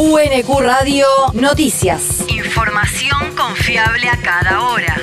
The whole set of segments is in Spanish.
UNQ Radio Noticias. Información confiable a cada hora.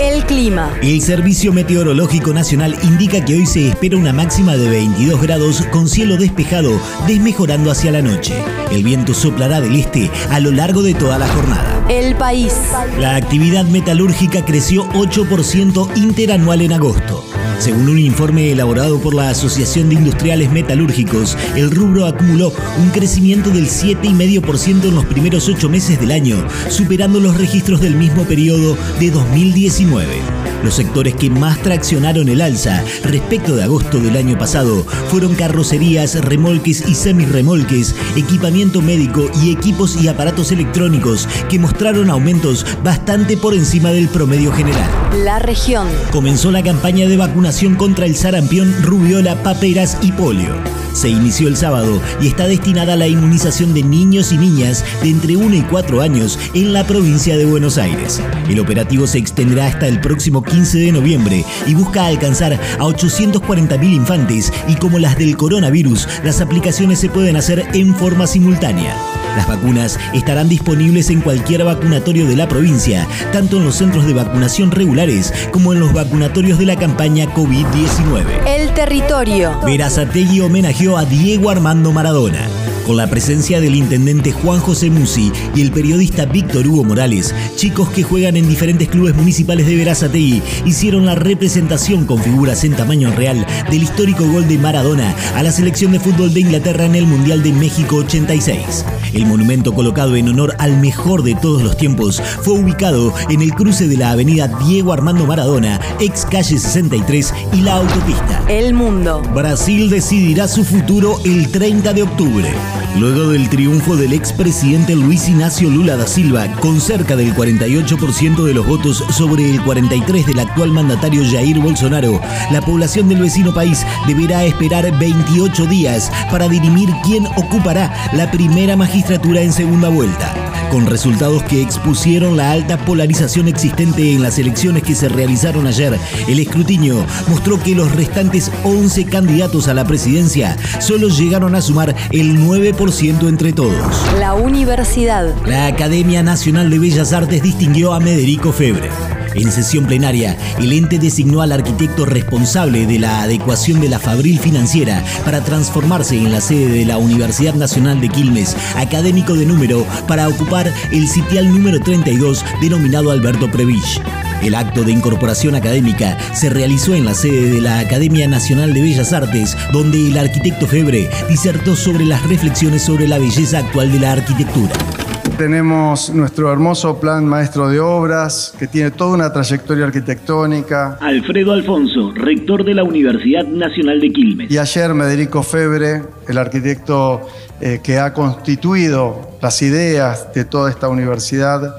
El clima. El Servicio Meteorológico Nacional indica que hoy se espera una máxima de 22 grados con cielo despejado, desmejorando hacia la noche. El viento soplará del este a lo largo de toda la jornada. El país. La actividad metalúrgica creció 8% interanual en agosto. Según un informe elaborado por la Asociación de Industriales Metalúrgicos, el rubro acumuló un crecimiento del 7,5% en los primeros ocho meses del año, superando los registros del mismo periodo de 2019. Los sectores que más traccionaron el alza respecto de agosto del año pasado fueron carrocerías, remolques y semirremolques, equipamiento médico y equipos y aparatos electrónicos que mostraron aumentos bastante por encima del promedio general. La región. Comenzó la campaña de vacunación contra el sarampión, rubiola, paperas y polio. Se inició el sábado y está destinada a la inmunización de niños y niñas de entre 1 y 4 años en la provincia de Buenos Aires. El operativo se extenderá hasta el próximo 15 de noviembre y busca alcanzar a 840.000 infantes y como las del coronavirus, las aplicaciones se pueden hacer en forma simultánea. Las vacunas estarán disponibles en cualquier vacunatorio de la provincia, tanto en los centros de vacunación regulares como en los vacunatorios de la campaña COVID-19. El territorio. Verazategui a Diego Armando Maradona. Con la presencia del intendente Juan José Musi y el periodista Víctor Hugo Morales, chicos que juegan en diferentes clubes municipales de Verazategui hicieron la representación con figuras en tamaño real del histórico gol de Maradona a la selección de fútbol de Inglaterra en el Mundial de México 86. El monumento colocado en honor al mejor de todos los tiempos fue ubicado en el cruce de la avenida Diego Armando Maradona, ex calle 63 y la autopista. El mundo. Brasil decidirá su futuro el 30 de octubre. Luego del triunfo del expresidente Luis Ignacio Lula da Silva, con cerca del 48% de los votos sobre el 43% del actual mandatario Jair Bolsonaro, la población del vecino país deberá esperar 28 días para dirimir quién ocupará la primera magistratura en segunda vuelta con resultados que expusieron la alta polarización existente en las elecciones que se realizaron ayer. El escrutinio mostró que los restantes 11 candidatos a la presidencia solo llegaron a sumar el 9% entre todos. La universidad. La Academia Nacional de Bellas Artes distinguió a Mederico Febre. En sesión plenaria, el ente designó al arquitecto responsable de la adecuación de la Fabril Financiera para transformarse en la sede de la Universidad Nacional de Quilmes, académico de número, para ocupar el sitial número 32 denominado Alberto Previch. El acto de incorporación académica se realizó en la sede de la Academia Nacional de Bellas Artes, donde el arquitecto Febre disertó sobre las reflexiones sobre la belleza actual de la arquitectura. Tenemos nuestro hermoso plan maestro de obras, que tiene toda una trayectoria arquitectónica. Alfredo Alfonso, rector de la Universidad Nacional de Quilmes. Y ayer Mederico Febre, el arquitecto eh, que ha constituido las ideas de toda esta universidad,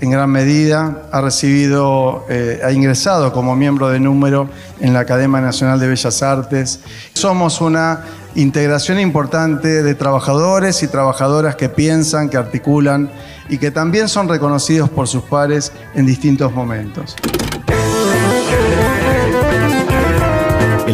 en gran medida ha recibido, eh, ha ingresado como miembro de número en la Academia Nacional de Bellas Artes. Somos una integración importante de trabajadores y trabajadoras que piensan, que articulan y que también son reconocidos por sus pares en distintos momentos.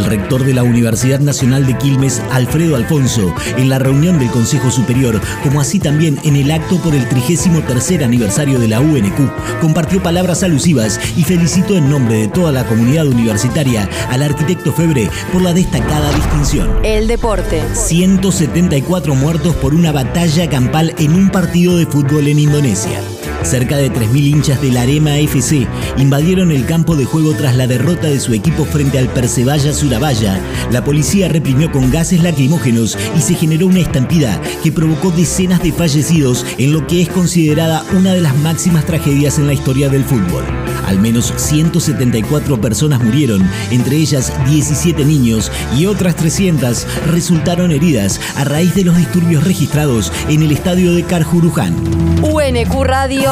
El rector de la Universidad Nacional de Quilmes, Alfredo Alfonso, en la reunión del Consejo Superior, como así también en el acto por el 33 aniversario de la UNQ, compartió palabras alusivas y felicitó en nombre de toda la comunidad universitaria al arquitecto Febre por la destacada distinción. El deporte. 174 muertos por una batalla campal en un partido de fútbol en Indonesia. Cerca de 3.000 hinchas del Arema FC invadieron el campo de juego tras la derrota de su equipo frente al Persevalla Surabaya. La policía reprimió con gases lacrimógenos y se generó una estampida que provocó decenas de fallecidos en lo que es considerada una de las máximas tragedias en la historia del fútbol. Al menos 174 personas murieron, entre ellas 17 niños y otras 300 resultaron heridas a raíz de los disturbios registrados en el estadio de Carjuruján. UNQ Radio